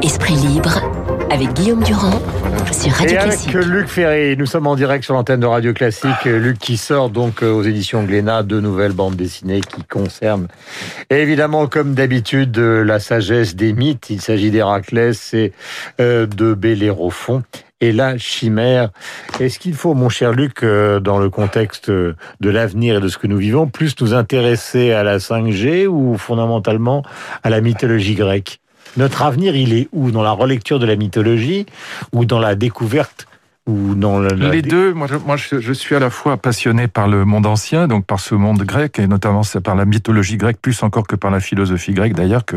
Esprit libre avec Guillaume Durand sur Radio Et avec Classique. Luc Ferry, nous sommes en direct sur l'antenne de Radio Classique. Luc qui sort donc euh, aux éditions Glénat deux nouvelles bandes dessinées qui concernent évidemment comme d'habitude euh, la sagesse des mythes. Il s'agit d'Héraclès et euh, de Bellérophon et la chimère. Est-ce qu'il faut, mon cher Luc, euh, dans le contexte euh, de l'avenir et de ce que nous vivons, plus nous intéresser à la 5G ou fondamentalement à la mythologie grecque? Notre avenir, il est où? Dans la relecture de la mythologie ou dans la découverte ou dans le, la Les deux, moi, je, moi je, je suis à la fois passionné par le monde ancien, donc par ce monde grec, et notamment par la mythologie grecque, plus encore que par la philosophie grecque d'ailleurs, que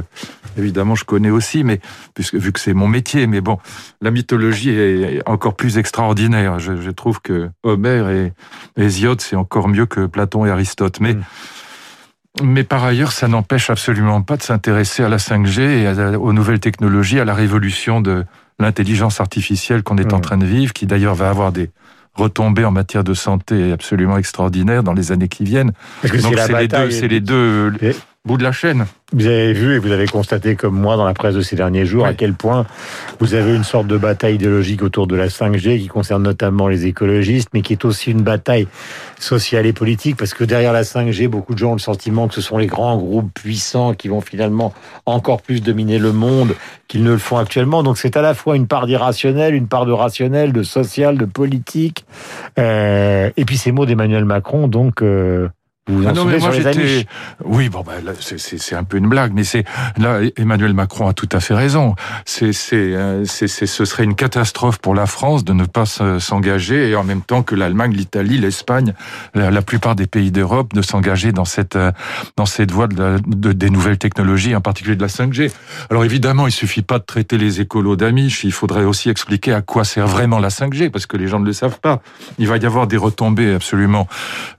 évidemment je connais aussi, mais puisque vu que c'est mon métier, mais bon, la mythologie est encore plus extraordinaire. Je, je trouve que Homère et Hésiode, c'est encore mieux que Platon et Aristote. Mais Mm. Mais par ailleurs, ça n'empêche absolument pas de s'intéresser à la 5G et à- aux nouvelles technologies, à la révolution de l'intelligence artificielle qu'on est en train de vivre, qui d'ailleurs va avoir des retombées en matière de santé absolument extraordinaires dans les années qui viennent. Parce que Donc c'est la c'est les deux, bataille. c'est les deux Et- bouts de la chaîne. Vous avez vu et vous avez constaté comme moi dans la presse de ces derniers jours Oui. à quel point vous avez une sorte de bataille idéologique autour de la 5G qui concerne notamment les écologistes, mais qui est aussi une bataille sociale et politique parce que derrière la 5G, beaucoup de gens ont le sentiment que ce sont les grands groupes puissants qui vont finalement encore plus dominer le monde qu'ils ne le font actuellement. Donc c'est à la fois une part d'irrationnel, une part de rationnel, de social, de politique. Euh, et puis ces mots d'Emmanuel Macron, donc euh, vous vous en Ah non, mais moi sur les. Oui, bon, là, c'est- un peu une blague, mais c'est là Emmanuel Macron a tout à fait raison. C'est c'est euh, ce serait une catastrophe pour la France de ne pas se- s'engager et en même temps que l'Allemagne, l'Italie, l'Espagne, la, la plupart des pays d'Europe de s'engager dans cette euh, dans cette voie de, des nouvelles technologies, en particulier de la 5G. Alors évidemment, il suffit pas de traiter les écolos d'amiches. Il faudrait aussi expliquer à quoi sert vraiment la 5G parce que les gens ne le savent pas. Il va y avoir des retombées absolument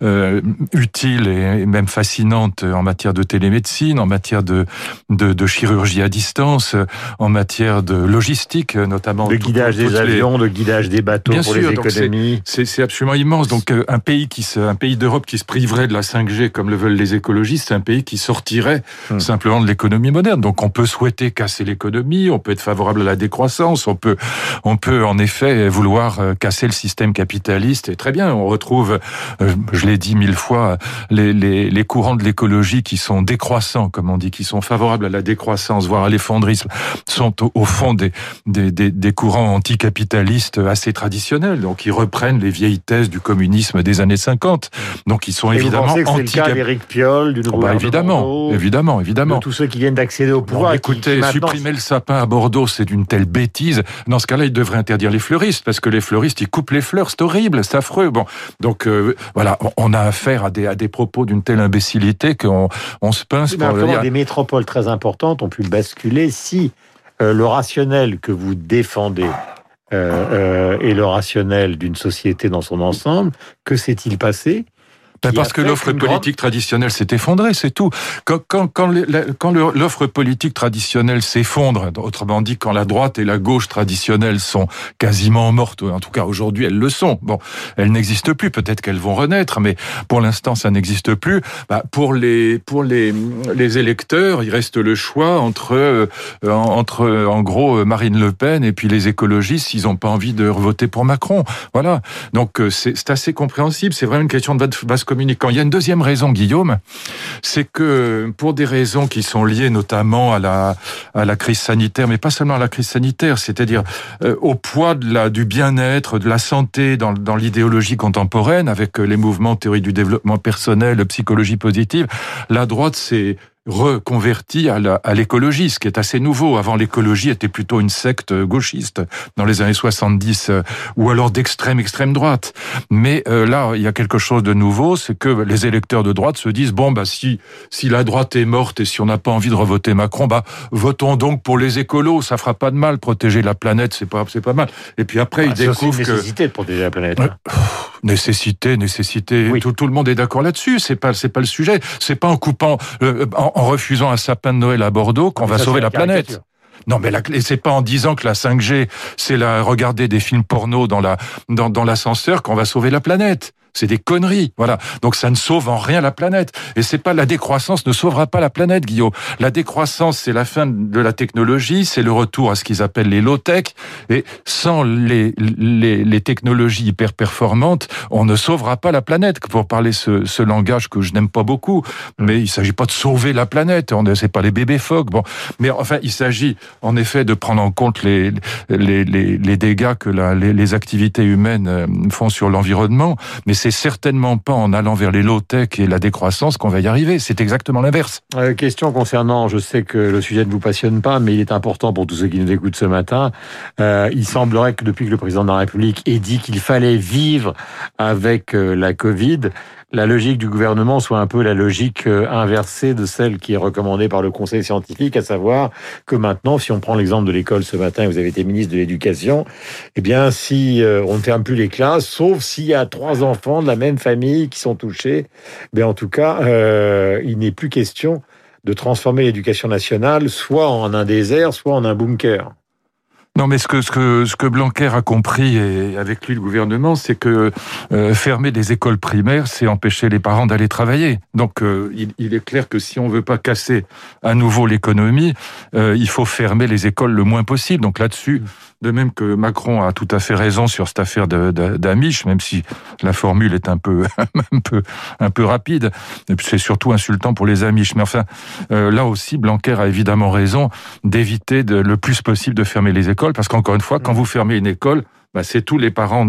euh, utiles et même fascinantes en matière de télémédecine, en matière de, de, de chirurgie à distance, en matière de logistique, notamment. De tout- guidage des les- avions, de guidage des bateaux Bien pour sûr, les économies. C'est absolument immense. Donc euh, un pays qui se, un pays d'Europe qui se priverait de la 5G comme le veulent les écologistes, c'est un pays qui sortirait Hmm. simplement de l'économie moderne. Donc on peut souhaiter casser l'économie, on peut être favorable à la décroissance, on peut on peut en effet vouloir euh, casser le système capitaliste et très bien, on retrouve euh, je l'ai dit mille fois les, les, les courants de l'écologie qui sont décroissants comme on dit, qui sont favorables à la décroissance voire à l'effondrisme sont au, au fond des, des, des, des courants anticapitalistes assez traditionnels, donc ils reprennent les vieilles thèses du communisme des années 50. Donc ils sont Et évidemment pensez que c'est le cas anti d'Éric Piolle, du Oh, nouveau bah, gouvernement évidemment, Bordeaux, évidemment, évidemment. de tous ceux qui viennent d'accéder au pouvoir. qui- écoutez, qui supprimer le sapin à Bordeaux, c'est d'une telle bêtise. Dans ce cas-là, il devrait interdire les fleuristes, parce que les fleuristes, ils coupent les fleurs, c'est horrible, c'est affreux. Bon, donc euh, voilà, on- on a affaire à des, à des propos d'une telle imbécilité qu'on on se pince pour le dire. des métropoles très importantes ont pu basculer si euh, le rationnel que vous défendez euh, euh, est le rationnel d'une société dans son ensemble, que s'est-il passé? Ben, parce que l'offre grande- politique traditionnelle s'est effondrée, c'est tout. Quand, l'offre politique traditionnelle s'effondre, autrement dit, quand la droite et la gauche traditionnelles sont quasiment mortes, en tout cas aujourd'hui elles le sont. Bon, elles n'existent plus. Peut-être qu'elles vont renaître, mais pour l'instant ça n'existe plus. Bah, pour les pour les les électeurs, il reste le choix entre euh, entre en gros Marine Le Pen et puis les écologistes. Ils n'ont pas envie de voter pour Macron. Voilà. Donc euh, c'est c'est assez compréhensible. C'est vraiment une question de vaste communicant. Il y a une deuxième raison, Guillaume, c'est que pour des raisons qui sont liées notamment à la à la crise sanitaire, mais pas seulement à la crise sanitaire, c'est-à-dire euh, au poids de la du bien-être, de la santé dans dans l'idéologie contemporaine, avec euh, les mouvements théorie du développement personnel, psychologie positive, la droite s'est reconverti à l'écologie, ce qui est assez nouveau. Avant, l'écologie était plutôt une secte gauchiste dans les années 70, euh, ou alors d'extrême extrême droite. Mais euh, là, il y a quelque chose de nouveau, c'est que les électeurs de droite se disent bon bah si si la droite est morte et si on n'a pas envie de revoter Macron, bah votons donc pour les écolos, ça fera pas de mal, protéger la planète, c'est pas c'est pas mal. Et puis après, Ah, ils C'est aussi une découvrent que nécessité de protéger la planète. Ouais. Nécessité, nécessité. Oui. Tout, tout le monde est d'accord là-dessus. C'est pas, c'est pas le sujet. C'est pas en coupant, euh, en, en refusant un sapin de Noël à Bordeaux qu'on Mais va sauver la la planète. Non, mais c'est pas en disant que la 5G, c'est la regarder des films porno dans la dans, dans l'ascenseur qu'on va sauver la planète. C'est des conneries. Voilà. Donc ça ne sauve en rien la planète. Et c'est pas la décroissance ne sauvera pas la planète, Guillaume. La décroissance, c'est la fin de la technologie, c'est le retour à ce qu'ils appellent les low-tech. Et sans les, les, les, technologies hyper performantes, on ne sauvera pas la planète. Pour parler ce, ce langage que je n'aime pas beaucoup, mais il s'agit pas de sauver la planète. On c'est pas les bébés phoques. Bon, mais enfin, il s'agit en effet de prendre en compte les les, les, dégâts que la, les, les activités humaines euh, font sur l'environnement. Mais c'est certainement pas en allant vers les low-tech et la décroissance qu'on va y arriver. C'est exactement l'inverse. Euh, question concernant, je sais que le sujet ne vous passionne pas, mais il est important pour tous ceux qui nous écoutent ce matin. Euh, il semblerait que depuis que le président de la République ait dit qu'il fallait vivre avec euh, la Covid, la logique du gouvernement soit un peu la logique euh, inversée de celle qui est recommandée par le Conseil scientifique, à savoir que maintenant, si on prend l'exemple de l'école ce matin, vous avez été ministre de l'Éducation, eh bien, si euh, on ne ferme plus les classes, sauf s'il y a trois enfants de la même famille qui sont touchés, mais en tout cas, euh, il n'est plus question de transformer l'éducation nationale soit en un désert, soit en un bunker. Non, mais ce que, ce que, ce que Blanquer a compris, et avec lui le gouvernement, c'est que euh, fermer des écoles primaires, c'est empêcher les parents d'aller travailler. Donc, euh, il, est clair que si on veut pas casser à nouveau l'économie, euh, il faut fermer les écoles le moins possible. Donc là-dessus, de même que Macron a tout à fait raison sur cette affaire d'Amish, même si la formule est un peu, un peu, un peu rapide. C'est surtout insultant pour les Amish. Mais enfin, euh, là aussi, Blanquer a évidemment raison d'éviter le plus possible de fermer les écoles, parce qu'encore une fois, quand vous fermez une école, bah, c'est tous les parents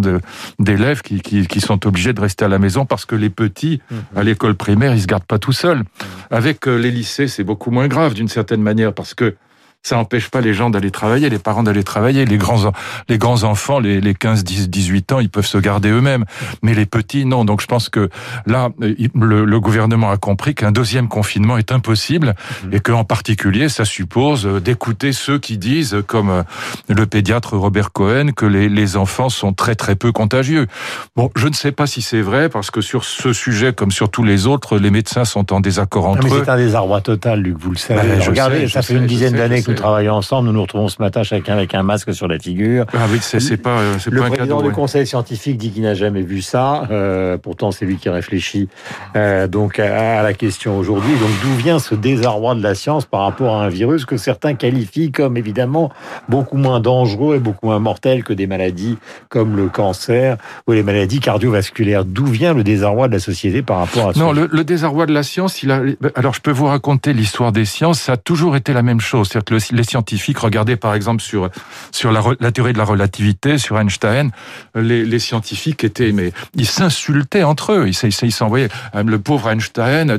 d'élèves qui, qui, qui, sont obligés de rester à la maison parce que les petits, à l'école primaire, ils se gardent pas tout seuls. Avec euh, les lycées, c'est beaucoup moins grave d'une certaine manière parce que ça n'empêche pas les gens d'aller travailler, les parents d'aller travailler. Les grands, les grands enfants, les, les 15, 10, 18 ans, ils peuvent se garder eux-mêmes. Mais les petits, non. Donc je pense que là, le, le gouvernement a compris qu'un deuxième confinement est impossible mmh. et qu'en particulier, ça suppose d'écouter ceux qui disent, comme le pédiatre Robert Cohen, que les, les enfants sont très très peu contagieux. Bon, je ne sais pas si c'est vrai parce que sur ce sujet, comme sur tous les autres, les médecins sont en désaccord entre non, mais eux. C'est un désarroi total, Luc, vous le savez. Ben, Regardez, sais, ça fait sais, une dizaine d'années nous travaillons ensemble, nous nous retrouvons ce matin chacun avec un masque sur la figure. Ah oui, c'est pas, c'est le pas un président cadeau. du conseil scientifique dit qu'il n'a jamais vu ça. Euh, pourtant, c'est lui qui réfléchit euh, donc à, à, la question aujourd'hui. Donc, d'où vient ce désarroi de la science par rapport à un virus que certains qualifient comme évidemment beaucoup moins dangereux et beaucoup moins mortel que des maladies comme le cancer ou les maladies cardiovasculaires? D'où vient le désarroi de la société par rapport à ça? Non, le, le, désarroi de la science, il a. Alors, je peux vous raconter l'histoire des sciences. Ça a toujours été la même chose. C'est-à-dire que le, les scientifiques, regardez par exemple sur sur la, théorie de la relativité, sur Einstein, les, scientifiques étaient, mais ils s'insultaient entre eux. Ils s'envoyaient. Le pauvre Einstein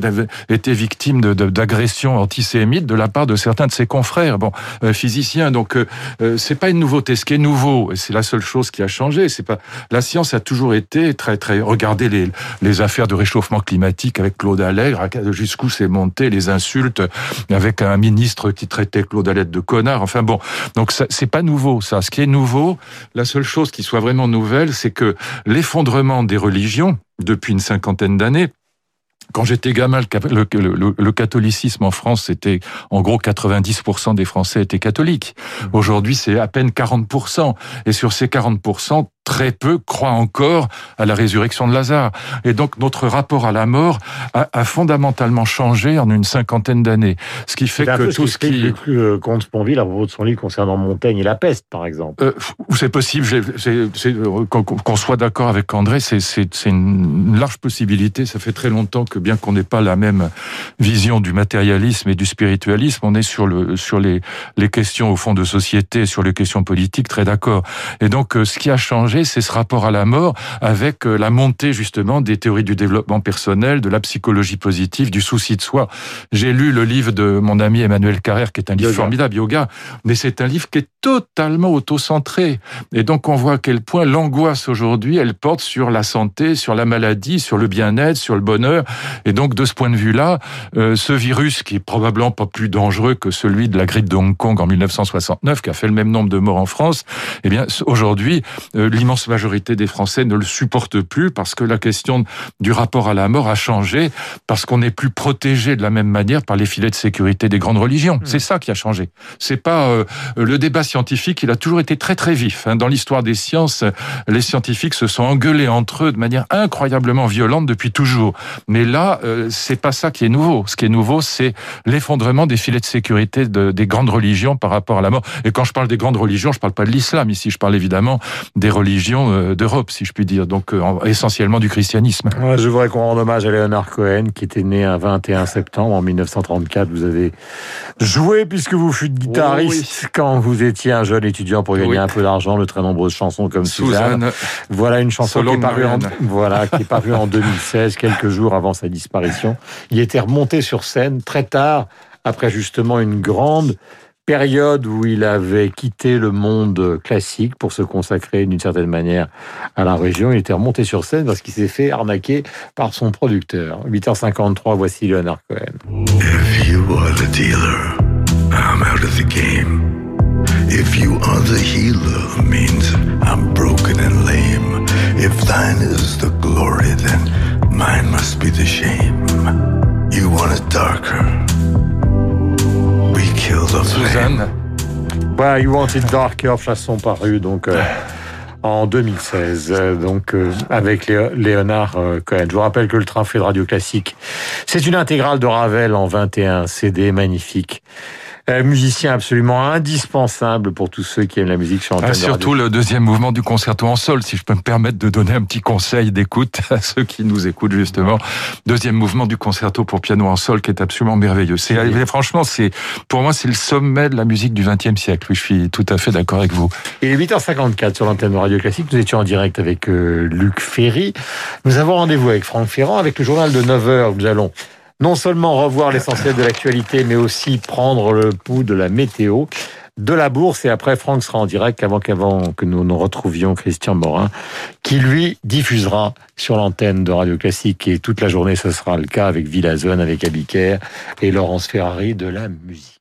était victime d'agressions antisémites de la part de certains de ses confrères, bon, euh, physiciens. Donc, euh, c'est pas une nouveauté. Ce qui est nouveau, c'est la seule chose qui a changé, c'est pas la science a toujours été très très. Regardez les les affaires de réchauffement climatique avec Claude Allègre, jusqu'où c'est monté, les insultes avec un ministre qui traitait Claude Allègre de connard. Enfin bon, donc c'est pas nouveau ça. Ce qui est nouveau, la seule chose qui soit vraiment nouvelle, c'est que l'effondrement des religions depuis une cinquantaine d'années quand j'étais gamin, le, le, le, catholicisme en France, c'était en gros 90% des Français étaient catholiques. Aujourd'hui, c'est à peine 40%. Et sur ces 40%, très peu croient encore à la résurrection de Lazare. Et donc notre rapport à la mort a, a fondamentalement changé en une cinquantaine d'années. Ce qui fait que tout ce qui... Le euh, comte Sponville à propos de son livre concernant Montaigne et la peste, par exemple. Euh, c'est possible, euh, qu'on soit d'accord avec André, c'est une large possibilité. Ça fait très longtemps que bien qu'on n'ait pas la même vision du matérialisme et du spiritualisme, on est sur, le, sur les, les questions au fond de société, sur les questions politiques, très d'accord. Et donc ce qui a changé, c'est ce rapport à la mort avec la montée justement des théories du développement personnel, de la psychologie positive, du souci de soi. J'ai lu le livre de mon ami Emmanuel Carrère, qui est un livre yoga. formidable, Yoga, mais c'est un livre qui est totalement auto-centré. Et donc on voit à quel point l'angoisse aujourd'hui, elle porte sur la santé, sur la maladie, sur le bien-être, sur le bonheur. Et donc de ce point de vue-là, euh, ce virus qui est probablement pas plus dangereux que celui de la grippe de Hong Kong en 1969, qui a fait le même nombre de morts en France, eh bien aujourd'hui, euh, l'immense majorité des Français ne le supportent plus parce que la question du rapport à la mort a changé, parce qu'on n'est plus protégé de la même manière par les filets de sécurité des grandes religions. Hmm. C'est ça qui a changé. C'est pas euh, le débat scientifique, il a toujours été très très vif. Hein. Dans l'histoire des sciences, les scientifiques se sont engueulés entre eux de manière incroyablement violente depuis toujours. Mais là, euh, c'est pas ça qui est nouveau. Ce qui est nouveau, c'est l'effondrement des filets de sécurité de, des grandes religions par rapport à la mort. Et quand je parle des grandes religions, je parle pas de l'islam ici, je parle évidemment des religions euh, d'Europe, si je puis dire, donc euh, essentiellement du christianisme. je voudrais qu'on rende hommage à Léonard Cohen, qui était né un 21 septembre en 1934. Vous avez joué, puisque vous fûtes guitariste, quand vous étiez un jeune étudiant pour gagner un peu d'argent, de très nombreuses chansons comme Suzanne. Voilà une chanson qui est parue en, voilà, qui est parue en 2016, quelques jours avant sa disparition. Il était remonté sur scène très tard, après justement une grande période où il avait quitté le monde classique pour se consacrer d'une certaine manière à la région. Il était remonté sur scène parce qu'il s'est fait arnaquer par son producteur. 8h53, voici Leonard Cohen. Suzanne. Ouais, You Want It Darker, chanson parue donc euh, en 2016, euh, donc euh, avec Léonard Cohen. Je vous rappelle que le train fait de radio classique, c'est une intégrale de Ravel en 21 CD, magnifique. Euh, musicien absolument indispensable pour tous ceux qui aiment la musique sur ah, Surtout le deuxième mouvement du concerto en sol, si je peux me permettre de donner un petit conseil d'écoute à ceux qui nous écoutent justement. Deuxième mouvement du concerto pour piano en sol qui est absolument merveilleux. C'est franchement, c'est pour moi c'est le sommet de la musique du XXe siècle. Oui, je suis tout à fait d'accord avec vous. Il est 8h54 sur l'antenne de Radio Classique. Nous étions en direct avec euh, Luc Ferry. Nous avons rendez-vous avec Franck Ferrand avec le journal de 9h. Nous allons non seulement revoir l'essentiel de l'actualité, mais aussi prendre le pouls de la météo de la bourse. Et après, Franck sera en direct avant qu'avant que nous nous retrouvions Christian Morin, qui lui diffusera sur l'antenne de Radio Classique. Et toute la journée, ce sera le cas avec Villazone, avec Abiker et Laurence Ferrari de la musique.